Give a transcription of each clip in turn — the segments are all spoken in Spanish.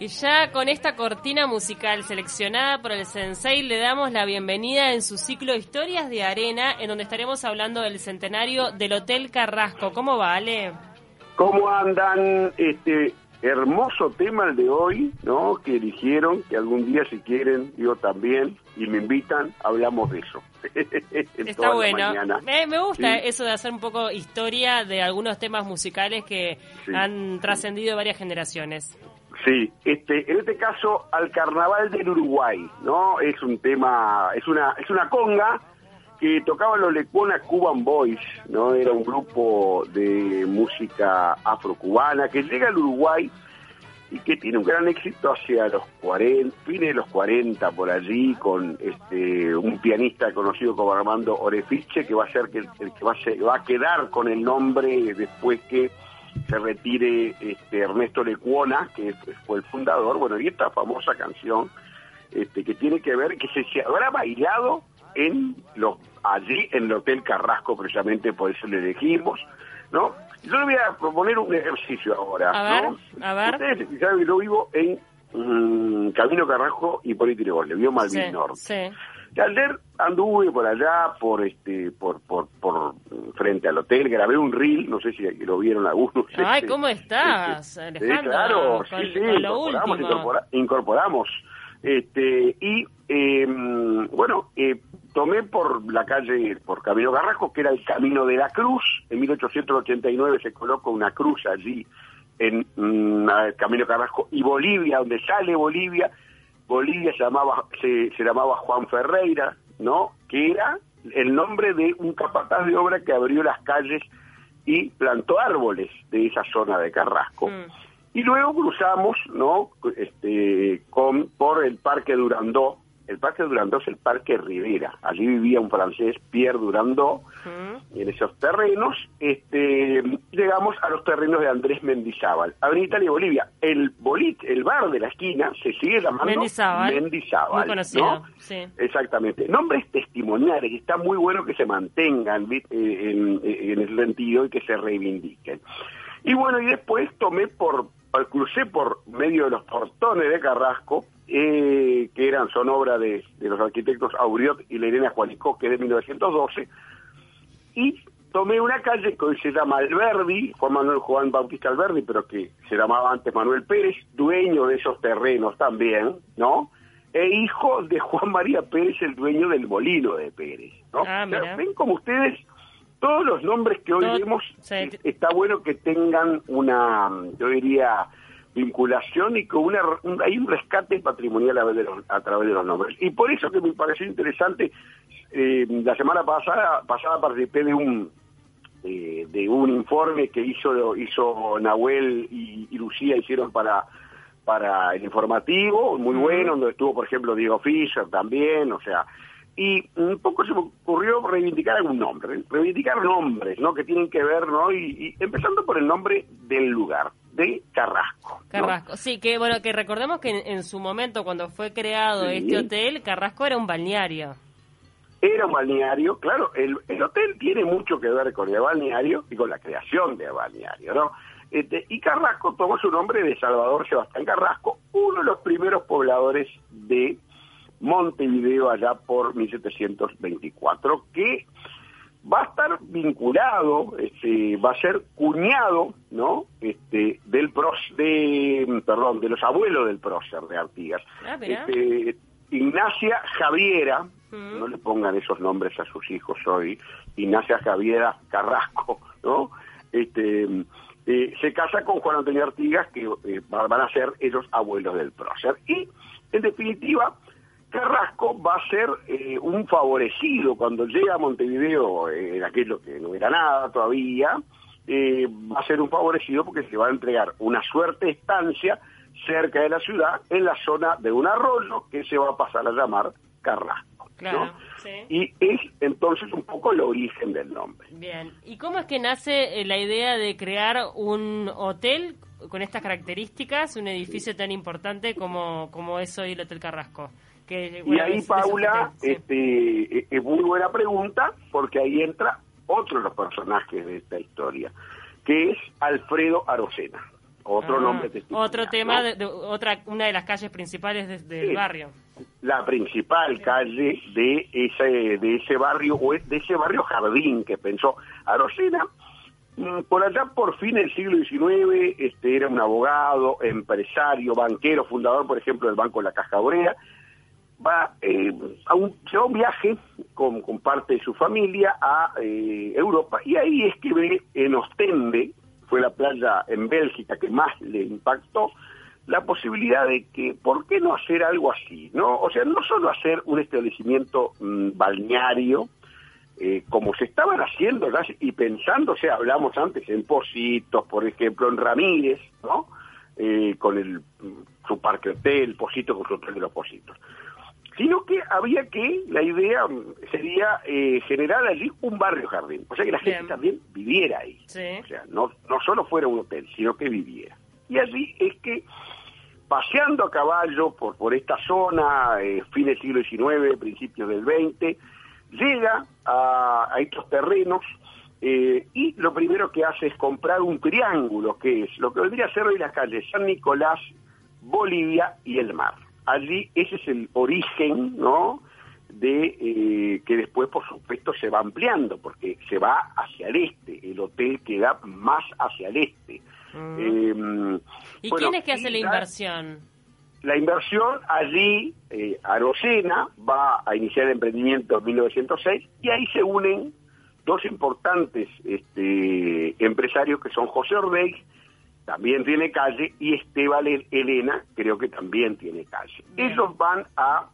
Y ya con esta cortina musical seleccionada por el Sensei le damos la bienvenida en su ciclo Historias de Arena, en donde estaremos hablando del centenario del Hotel Carrasco. ¿Cómo va, Ale? ¿Cómo andan? Este hermoso tema el de hoy, ¿no? Que eligieron, que algún día si quieren, yo también, y me invitan, hablamos de eso. Está bueno. Me, me, gusta eso de hacer un poco historia de algunos temas musicales que han trascendido varias generaciones. Sí, este, en este caso al Carnaval del Uruguay, ¿no? Es un tema, es una, es una conga que tocaba los Lecuona Cuban Boys, ¿no? Era un grupo de música afrocubana que llega al Uruguay y que tiene un gran éxito hacia los 40, fines de los 40 por allí, con este un pianista conocido como Armando Orefiche, que va a ser el que va a quedar con el nombre después que se retire este Ernesto Lecuona, que fue el fundador, bueno, y esta famosa canción este, que tiene que ver, que se, se habrá bailado en los allí en el Hotel Carrasco, precisamente por eso le elegimos, ¿no? Yo le voy a proponer un ejercicio ahora, a ver, A ver. Ustedes saben que yo vivo en mm, Camino Carrasco y por le vivo Malvin Norte. Sí. Y ayer anduve por allá, por este, por, por, por frente al hotel, grabé un reel, no sé si lo vieron algunos. Ay, ¿cómo estás, este, Alejandro? claro, sí, sí, incorporamos, incorporamos, este, y eh, bueno, eh, tomé por la calle, por Camino Carrasco, que era el Camino de la Cruz. En 1889 se colocó una cruz allí en mm, Camino Carrasco y Bolivia, donde sale Bolivia. Bolivia se llamaba, se, se llamaba Juan Ferreira, ¿no? Que era el nombre de un capataz de obra que abrió las calles y plantó árboles de esa zona de Carrasco. Mm. Y luego cruzamos, ¿no? Este, con, por el Parque Durandó, el Parque Durandó es el Parque Rivera. Allí vivía un francés, Pierre Durandó, y en esos terrenos este, llegamos a los terrenos de Andrés Mendizábal. Avenida Italia, Bolivia. El bolit, el bar de la esquina, se sigue llamando Mendizábal. Mendizábal muy conocido, sí. Exactamente. Nombres testimoniales está muy bueno que se mantengan eh, en, en ese sentido y que se reivindiquen. Y bueno, y después tomé por, crucé por medio de los portones de Carrasco, eh, que eran, son obra de, los arquitectos Auriot y Lerena Juanico, que de 1912, y tomé una calle que hoy se llama Alberdi, Juan Manuel Juan Bautista Alberdi, pero que se llamaba antes Manuel Pérez, dueño de esos terrenos también, ¿no? E hijo de Juan María Pérez, el dueño del molino de Pérez, ¿no? Ah, ven como ustedes, todos los nombres que hoy vemos, está bueno que tengan una, yo diría, vinculación y con una hay un rescate patrimonial a, a través de los nombres. Y por eso que me pareció interesante, eh, la semana pasada, pasada participé de un eh, de un informe que hizo hizo Nahuel y, Lucía hicieron para para el informativo, muy bueno, donde estuvo, por ejemplo, Diego Fischer también, o sea, y un poco se me ocurrió reivindicar algún nombre, reivindicar nombres, ¿no? Que tienen que ver, ¿no? Y, y empezando por el nombre del lugar de Carrasco. Carrasco, sí, que bueno, que recordemos que en, su momento cuando fue creado este hotel, Carrasco era un balneario. Era un balneario, claro, el, el hotel tiene mucho que ver con el balneario y con la creación del balneario, ¿no? Este, y Carrasco tomó su nombre de Salvador Sebastián Carrasco, uno de los primeros pobladores de Montevideo allá por 1724, que va a estar vinculado, este, va a ser cuñado, ¿no? Este, del pros, de, perdón, de los abuelos del prócer de Artigas. Ah, este, Ignacia Javiera, no le pongan esos nombres a sus hijos hoy, Ignacia Javiera Carrasco, ¿no? Este, eh, se casa con Juan Antonio Artigas, que eh, van a ser ellos abuelos del prócer. Y, en definitiva, Carrasco va a ser eh, un favorecido cuando llega a Montevideo, eh, en aquello que no era nada todavía, eh, va a ser un favorecido porque se va a entregar una suerte estancia cerca de la ciudad, en la zona de un arroyo que se va a pasar a llamar Carrasco. Y es entonces un poco el origen del nombre. Bien, ¿y cómo es que nace la idea de crear un hotel con estas características, un edificio tan importante como, como es hoy el Hotel Carrasco? Y ahí, Paula, este, es muy buena pregunta, porque ahí entra otro de los personajes de esta historia, que es Alfredo Arocena. otro ah, nombre Otro tema, de, otra una de las calles principales del barrio. La principal calle de ese, de ese barrio, o de ese barrio jardín que pensó Arocena. Mm, por allá, por fin del siglo XIX, este, era un abogado, empresario, banquero, fundador, por ejemplo, del Banco de la Caja Obrera, va eh, a un, viaje con, parte de su familia a eh, Europa y ahí es que ve en Ostende, fue la playa en Bélgica que más le impactó, la posibilidad de que, ¿por qué no hacer algo así? no O sea, no solo hacer un establecimiento mm, balneario, eh, como se estaban haciendo y pensando, o sea, hablamos antes en Positos, por ejemplo, en Ramírez, ¿no? con el, su parque hotel, Positos con su hotel de los Positos sino que había que, la idea sería eh, generar allí un barrio jardín, o sea que la gente también viviera ahí, o sea, no, no solo fuera un hotel, sino que viviera. Y allí es que, paseando a caballo por, por esta zona, eh, fin del siglo XIX, principios del XX, llega a, estos terrenos eh, y lo primero que hace es comprar un triángulo, que es lo que vendría a ser hoy las calles San Nicolás, Bolivia y el mar allí ese es el origen, ¿no? de eh, que después por supuesto se va ampliando porque se va hacia el este, el hotel queda más hacia el este. Mm. Em, ¿Y quién es que hace la inversión? La inversión allí, eh, Arocena va a iniciar el emprendimiento en 1906 y ahí se unen dos importantes este, empresarios que son José Ordeig también tiene calle, y Esteban Elena creo que también tiene calle. Ellos van a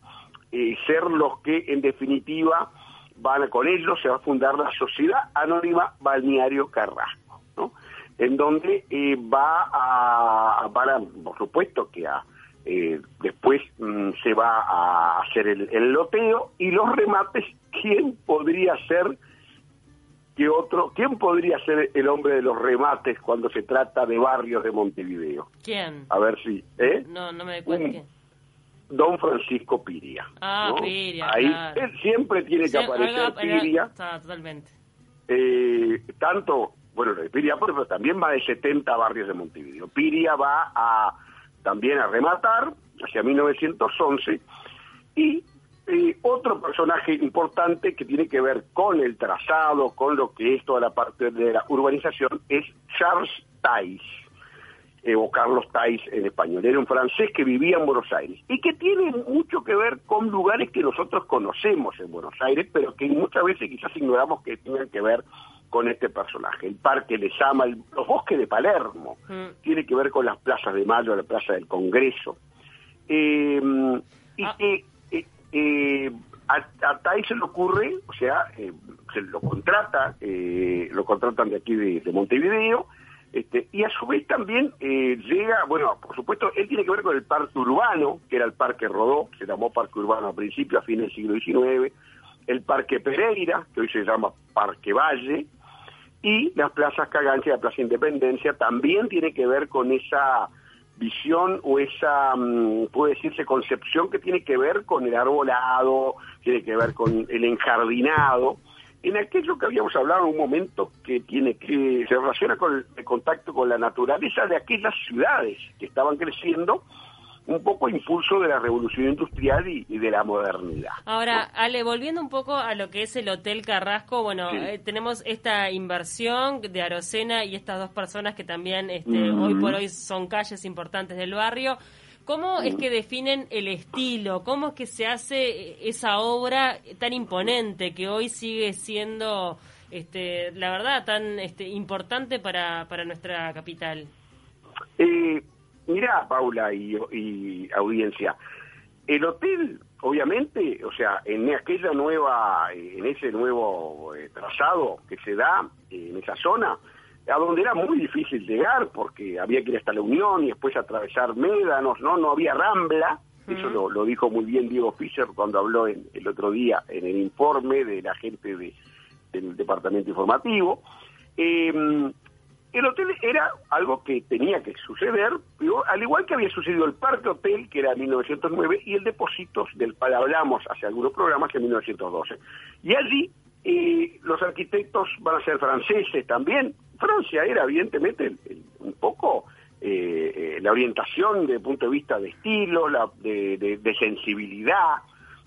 eh, ser los que en definitiva van a, con ellos se va a fundar la Sociedad Anónima Balneario Carrasco, ¿no? en donde eh, va a, van por supuesto que a, eh, después mm, se va a hacer el, el loteo y los remates, ¿quién podría ser que otro, ¿quién podría ser el hombre de los remates cuando se trata de barrios de Montevideo? ¿Quién? A ver si, ¿eh? No, no me cuenta Don Francisco Piria. Ah, Piria, Ahí él siempre tiene que aparecer Piria. Está, totalmente. Eh, tanto, bueno, Piria, pero también va de 70 barrios de Montevideo. Piria va a también a rematar hacia 1911 y eh, otro personaje importante que tiene que ver con el trazado, con lo que es toda la parte de la urbanización, es Charles Tais, eh, o Carlos Tais en español. Era un francés que vivía en Buenos Aires y que tiene mucho que ver con lugares que nosotros conocemos en Buenos Aires, pero que muchas veces quizás ignoramos que tienen que ver con este personaje. El Parque Les Ama, los bosques de Palermo, mm. tiene que ver con las plazas de Mayo, la Plaza del Congreso. Eh, y ah. que eh, a, a se le ocurre, o sea, eh, se lo contrata, eh, lo contratan de aquí de, Montevideo, este, y a su vez también eh, llega, bueno, por supuesto, él tiene que ver con el parque urbano, que era el Parque Rodó, se llamó Parque Urbano a principio, a fines del siglo XIX, el Parque Pereira, que hoy se llama Parque Valle, y las plazas Cagancia y la Plaza Independencia también tiene que ver con esa visión o esa, mm, puede decirse, concepción que tiene que ver con el arbolado, tiene que ver con el enjardinado, en aquello que habíamos hablado en un momento que tiene que se relaciona con el contacto con la naturaleza de aquellas ciudades que estaban creciendo un poco impulso de la revolución industrial y, de la modernidad. Ahora, Ale, volviendo un poco a lo que es el Hotel Carrasco, bueno, eh, tenemos esta inversión de Arocena y estas dos personas que también este, hoy por hoy son calles importantes del barrio. ¿Cómo es que definen el estilo? ¿Cómo es que se hace esa obra tan imponente que hoy sigue siendo, este, la verdad, tan este, importante para, para nuestra capital? Eh, Mirá, Paula y, audiencia, el hotel, obviamente, o sea, en aquella nueva, en ese nuevo eh, trazado que se da eh, en esa zona, a donde era muy difícil llegar porque había que ir hasta la Unión y después atravesar Médanos, ¿no? No había Rambla, eso lo, dijo muy bien Diego Fischer cuando habló el otro día en el informe de la gente de, del Departamento Informativo. Eh, el hotel era algo que tenía que suceder, al igual que había sucedido el Parque Hotel, que era en 1909, y el Depósitos, del cual hablamos hace algunos programas, en 1912. Y allí eh, los arquitectos van a ser franceses también. Francia era evidentemente un poco eh, la orientación desde el punto de vista de estilo, la, de, sensibilidad,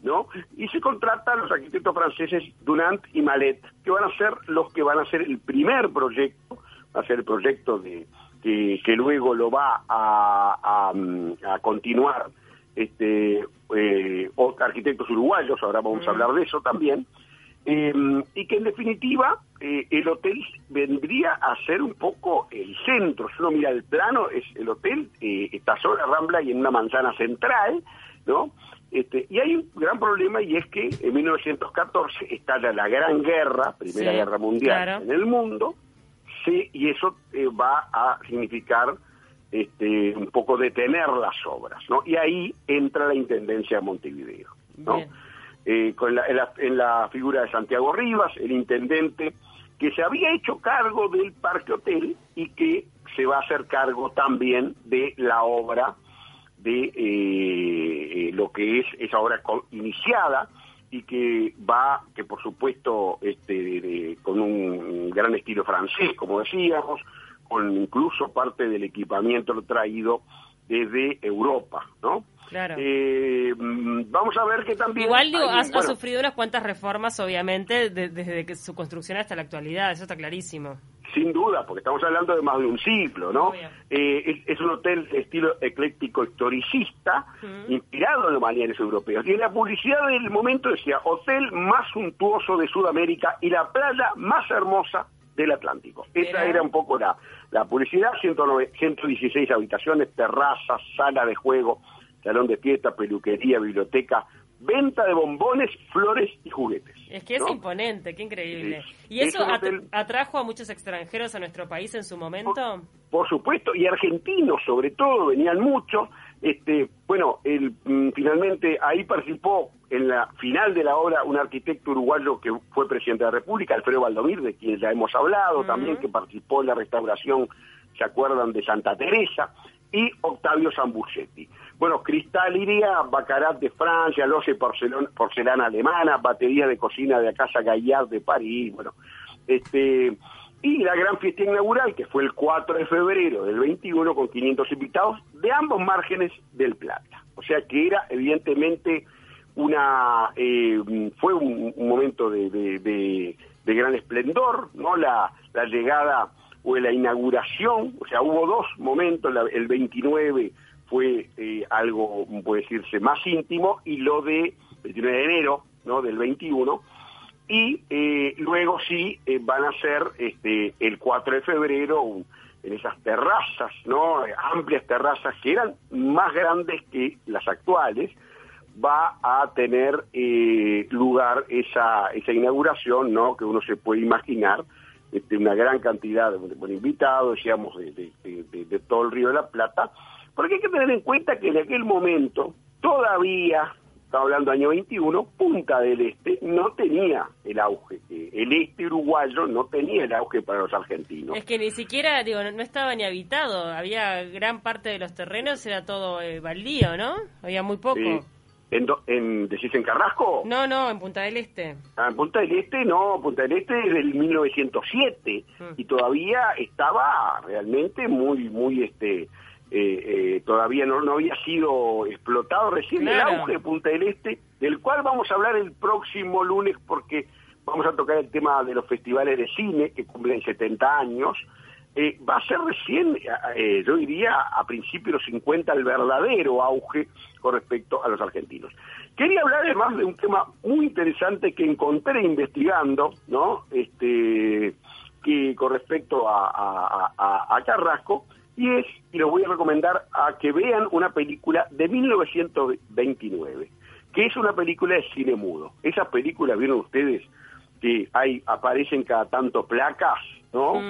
¿no? Y se contrata a los arquitectos franceses Dunant y Malet, que van a ser los que van a hacer el primer proyecto, va a ser el proyecto de que, luego lo va a, a, continuar este eh, arquitectos uruguayos, ahora vamos a hablar de eso también, Em, y que en definitiva eh, el hotel vendría a ser un poco el centro. Si uno mira el plano, es el hotel eh, está sobre la Rambla y en una manzana central, ¿no? Este, y hay un gran problema y es que en 1914 estalla la Gran Guerra, Primera Guerra Mundial en el mundo, sí, y eso eh, va a significar este, un poco detener las obras, ¿no? Y ahí entra la Intendencia de Montevideo, ¿no? Eh, con la, en, la, figura de Santiago Rivas, el intendente que se había hecho cargo del Parque Hotel y que se va a hacer cargo también de la obra de eh, lo que es esa obra iniciada y que va, que por supuesto este, con un gran estilo francés, como decíamos, con incluso parte del equipamiento traído desde Europa, ¿no? Claro. Eh, mm, vamos a ver que también... Igual digo, ha, sufrido unas cuantas reformas, obviamente, desde que su construcción hasta la actualidad, eso está clarísimo. Sin duda, porque estamos hablando de más de un siglo, ¿no? Eh, es, un hotel de estilo ecléctico historicista, inspirado en los balnearios europeos. Y en la publicidad del momento decía, hotel más suntuoso de Sudamérica y la playa más hermosa del Atlántico. Esa era un poco la, la publicidad, 116 habitaciones, terrazas, sala de juego, salón de fiesta, peluquería, biblioteca, venta de bombones, flores y juguetes. Es que es imponente, qué increíble. ¿Y eso atrajo a muchos extranjeros a nuestro país en su momento? Por, supuesto, y argentinos sobre todo, venían muchos. Este, bueno, el, mm, finalmente ahí participó en la final de la obra un arquitecto uruguayo que fue presidente de la República, Alfredo Valdomir, de quien ya hemos hablado, también que participó en la restauración, ¿se acuerdan?, de Santa Teresa y Octavio Zambucetti. Bueno, cristal iría, bacarat de Francia, loce porcelana, porcelana alemana, batería de cocina de la Casa Gaillard de París, bueno, este y la gran fiesta inaugural que fue el 4 de febrero del 21 con 500 invitados de ambos márgenes del Plata. O sea que era evidentemente una eh, fue un, momento de, gran esplendor, no la, la llegada fue la inauguración, o sea, hubo dos momentos, el 29 fue eh, algo, puede decirse, más íntimo, y lo de 29 de enero, ¿no?, del 21, y eh, luego sí eh, van a ser este, el 4 de febrero en esas terrazas, ¿no?, amplias terrazas que eran más grandes que las actuales, va a tener lugar esa, esa inauguración, ¿no?, que uno se puede imaginar, este, una gran cantidad de, invitados, decíamos, de, todo el Río de la Plata, porque hay que tener en cuenta que en aquel momento todavía, estaba hablando año 21, Punta del Este no tenía el auge, el este uruguayo no tenía el auge para los argentinos. Es que ni siquiera, digo, no, estaba ni habitado, había gran parte de los terrenos, era todo eh, baldío, ¿no? Había muy poco. ¿En, en, ¿Decís en Carrasco? No, no, en Punta del Este. Ah, en Punta del Este no, Punta del Este es del 1907 mm. y todavía estaba realmente muy, muy, este, eh, eh, todavía no, no había sido explotado recién el auge de Punta del Este, del cual vamos a hablar el próximo lunes porque vamos a tocar el tema de los festivales de cine que cumplen 70 años eh, va a ser recién, eh, yo diría, a principios de los 50 el verdadero auge con respecto a los argentinos. Quería hablar además de un tema muy interesante que encontré investigando, ¿no? Este, que con respecto a, a, Carrasco, y es, y lo voy a recomendar a que vean una película de 1929, que es una película de cine mudo. Esas películas, vieron ustedes, que hay, aparecen cada tanto placas, ¿no?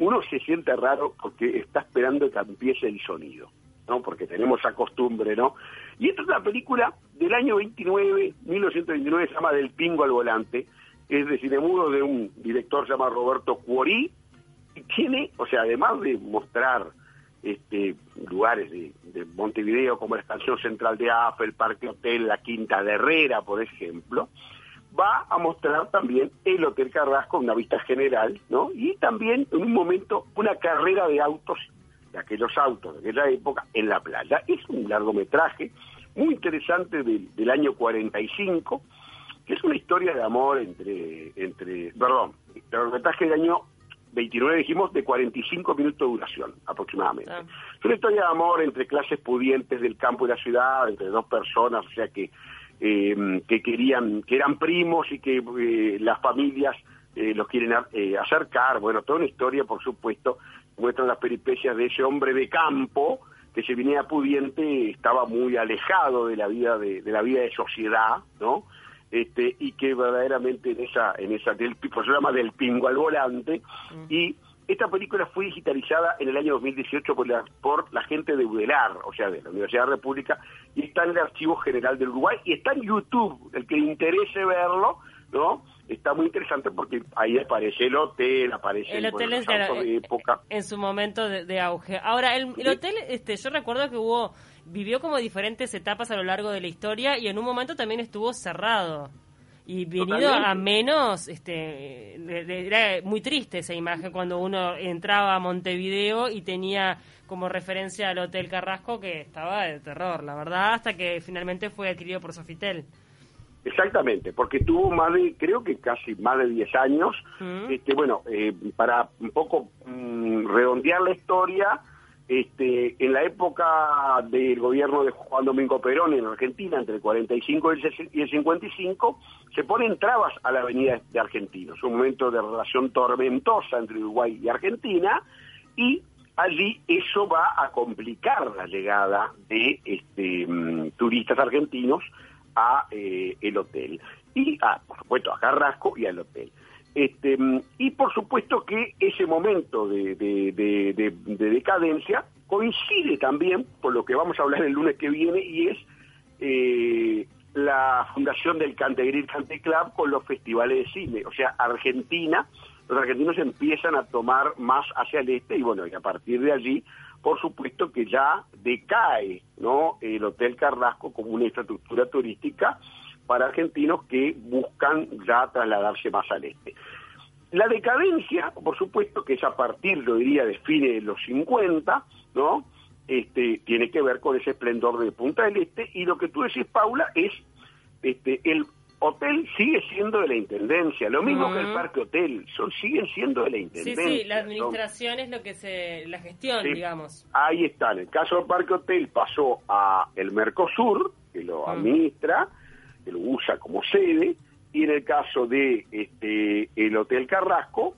uno se siente raro porque está esperando que empiece el sonido, ¿no? Porque tenemos esa costumbre, ¿no? Y esta es una película del año 29, 1929, se llama Del Pingo al Volante, es de cine mudo de un director se llama Roberto Cuorí, tiene, o sea, además de mostrar este, lugares de, Montevideo como la Estación Central de AFA, el Parque Hotel, la Quinta de Herrera, por ejemplo, va a mostrar también el Hotel Carrasco, una vista general, ¿no? Y también en un momento una carrera de autos de aquellos autos de aquella época en la playa. Es un largometraje muy interesante del, año 45, que es una historia de amor entre, entre perdón, largometraje del año 29 dijimos de 45 minutos de duración aproximadamente. Ah. Es una historia de amor entre clases pudientes del campo y la ciudad, entre dos personas, o sea que eh, que querían, que eran primos y que eh, las familias eh, los quieren acercar. Bueno, toda una historia, por supuesto, muestran las peripecias de ese hombre de campo que se venía pudiente, estaba muy alejado de la vida de, la vida de sociedad, ¿no? Este, y que verdaderamente en esa, en esa del, por se llama del pingo al volante, mm. y esta película fue digitalizada en el año 2018 por la, por la gente de UDELAR, o sea, de la Universidad de la República, y está en el Archivo General del Uruguay, y está en YouTube, el que le interese verlo, ¿no? Está muy interesante porque ahí aparece el hotel, aparece el hotel de época. En su momento de, auge. Ahora, el, hotel, este, yo recuerdo que hubo, vivió como diferentes etapas a lo largo de la historia y en un momento también estuvo cerrado. Y venido a menos, este, era muy triste esa imagen cuando uno entraba a Montevideo y tenía como referencia al Hotel Carrasco que estaba de terror, la verdad, hasta que finalmente fue adquirido por Sofitel. Exactamente, porque tuvo más de, creo que casi más de 10 años. Este, bueno, eh, para un poco mm, redondear la historia, este, en la época del gobierno de Juan Domingo Perón en Argentina, entre el 45 y el 55, se ponen trabas a la avenida de Argentinos, un momento de relación tormentosa entre Uruguay y Argentina, y allí eso va a complicar la llegada de este, mm, turistas argentinos a eh, el hotel y a, por supuesto a Carrasco y al hotel. Este, y por supuesto que ese momento de, decadencia coincide también, por lo que vamos a hablar el lunes que viene, y es eh, la fundación del Cantegril Cante Club con los festivales de cine. O sea, Argentina, los argentinos empiezan a tomar más hacia el este y bueno, y a partir de allí, por supuesto que ya decae ¿no? el Hotel Carrasco como una infraestructura turística para argentinos que buscan ya trasladarse más al este. La decadencia, por supuesto, que es a partir, lo diría, de fines de los 50, ¿no? Este, tiene que ver con ese esplendor de Punta del Este, y lo que tú decís, Paula, es este, el hotel sigue siendo de la Intendencia, lo mismo que el Parque Hotel, son siguen siendo de la Intendencia. Sí, sí, la administración es lo que se, la gestión, digamos. Ahí está, en el caso del Parque Hotel pasó a el Mercosur, que lo administra, que lo usa como sede, y en el caso de este, el Hotel Carrasco,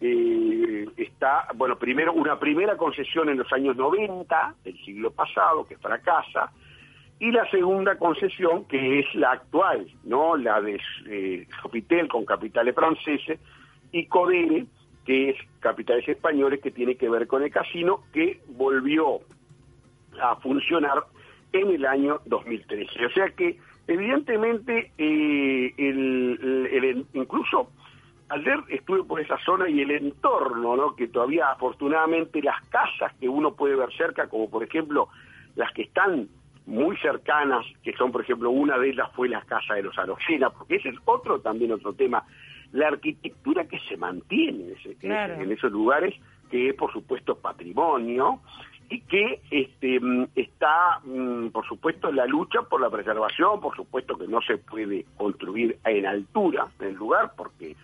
eh, está, bueno, primero una primera concesión en los años 90 del siglo pasado, que fracasa, y la segunda concesión, que es la actual, ¿no? La de eh, con capitales franceses y Codere, que es capitales españoles, que tiene que ver con el casino, que volvió a funcionar en el año 2013. O sea que Evidentemente, eh, el, incluso ayer estuve por esa zona y el entorno, ¿no? que todavía afortunadamente las casas que uno puede ver cerca, como por ejemplo las que están muy cercanas, que son por ejemplo una de ellas fue la casa de los Arocena, porque ese es otro también otro tema, la arquitectura que se mantiene en esos lugares, que es por supuesto patrimonio, que este, mm, está, mm, por supuesto, la lucha por la preservación, por supuesto que no se puede construir en altura en lugar, porque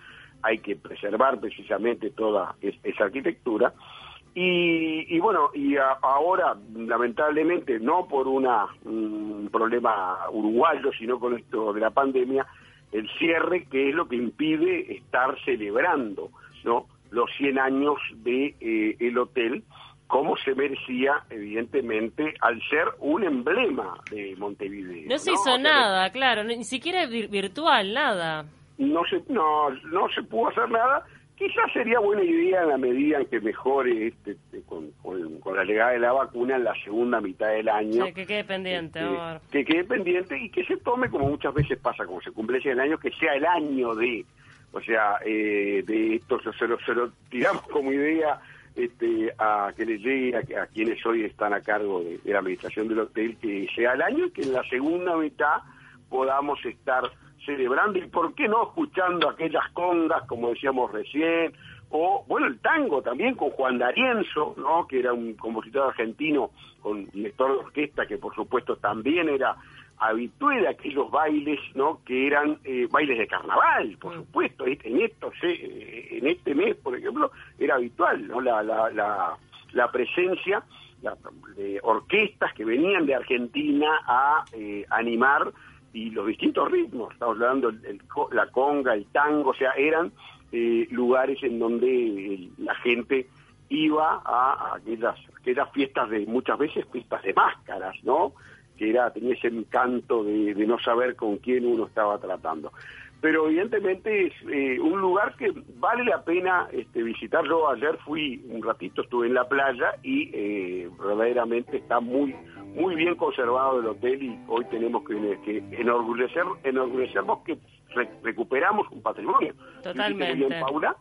hay que preservar precisamente toda esa arquitectura. Y, bueno, y ahora, lamentablemente, no por un problema uruguayo, sino con esto de la pandemia, el cierre, que es lo que impide estar celebrando ¿no? los 100 años de eh, el hotel, como se merecía, evidentemente, al ser un emblema de Montevideo. No se hizo nada, claro, ni siquiera virtual, nada. No se, no, no se pudo hacer nada. Quizás sería buena idea en la medida en que mejore este, este con, la llegada de la vacuna en la segunda mitad del año. que quede pendiente, este, Que quede pendiente y que se tome, como muchas veces pasa, como se cumple ese año, que sea el año de, o sea, eh, de esto se lo, se lo tiramos como idea este, a que les llegue a, quienes hoy están a cargo de, la administración del hotel que sea el año y que en la segunda mitad podamos estar celebrando y por qué no escuchando aquellas congas, como decíamos recién, o bueno, el tango también con Juan D'Arienzo, ¿no? que era un compositor argentino con director de orquesta que por supuesto también era habitué de aquellos bailes, ¿no? Que eran eh, bailes de carnaval, por mm. supuesto. En estos, eh, en este mes, por ejemplo, era habitual, ¿no? La, la, la, la presencia de orquestas que venían de Argentina a eh, animar y los distintos ritmos. Estamos hablando el, la conga, el tango, o sea, eran lugares en donde la gente iba a, a aquellas, aquellas fiestas de muchas veces fiestas de máscaras, ¿no? Que era, tenía ese encanto de, no saber con quién uno estaba tratando. Pero evidentemente es eh, un lugar que vale la pena este, visitar. Yo ayer fui un ratito, estuve en la playa y eh, verdaderamente está muy muy bien conservado el hotel y hoy tenemos que, que enorgullecer, enorgullecernos que recuperamos un patrimonio. Totalmente. Paula,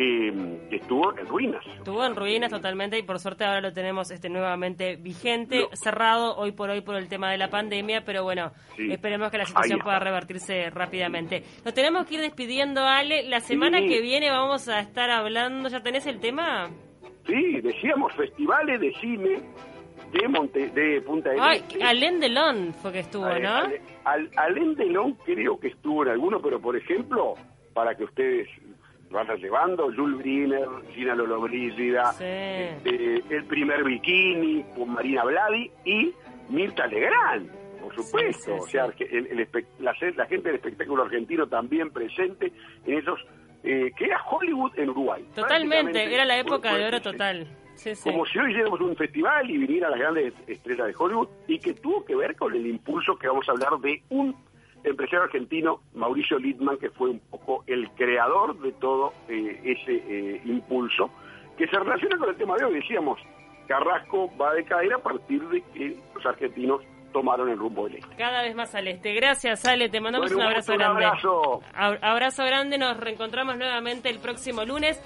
que, estuvo en ruinas. Estuvo en ruinas totalmente y por suerte ahora lo tenemos este nuevamente vigente, cerrado hoy por hoy por el tema de la pandemia, pero bueno, esperemos que la situación pueda revertirse rápidamente. Nos tenemos que ir despidiendo, Ale. La semana que viene vamos a estar hablando, ¿ya tenés el tema? Sí, decíamos festivales de cine de, Monte, de Punta de Ay, Alén Delon fue que estuvo, ¿no? Al, Alén Delon creo que estuvo en alguno, pero por ejemplo, para que ustedes van llevando, Jules Briner, Gina Lollobrigida, este, el primer bikini con Marina Bladi y Mirta Legrand, por supuesto. o sea, el, la, gente del espectáculo argentino también presente en esos eh, que era Hollywood en Uruguay. Totalmente, era la época de oro total. Como si hoy hiciéramos un festival y vinieran las grandes estrellas de Hollywood y que tuvo que ver con el impulso que vamos a hablar de un empresario argentino, Mauricio Littman, que fue un poco el creador de todo eh, ese eh, impulso, que se relaciona con el tema de hoy. Decíamos, Carrasco va a decaer a partir de que los argentinos tomaron el rumbo del este. Cada vez más al este. Gracias, Ale. Te mandamos un abrazo grande. Un abrazo. Abrazo grande. Nos reencontramos nuevamente el próximo lunes.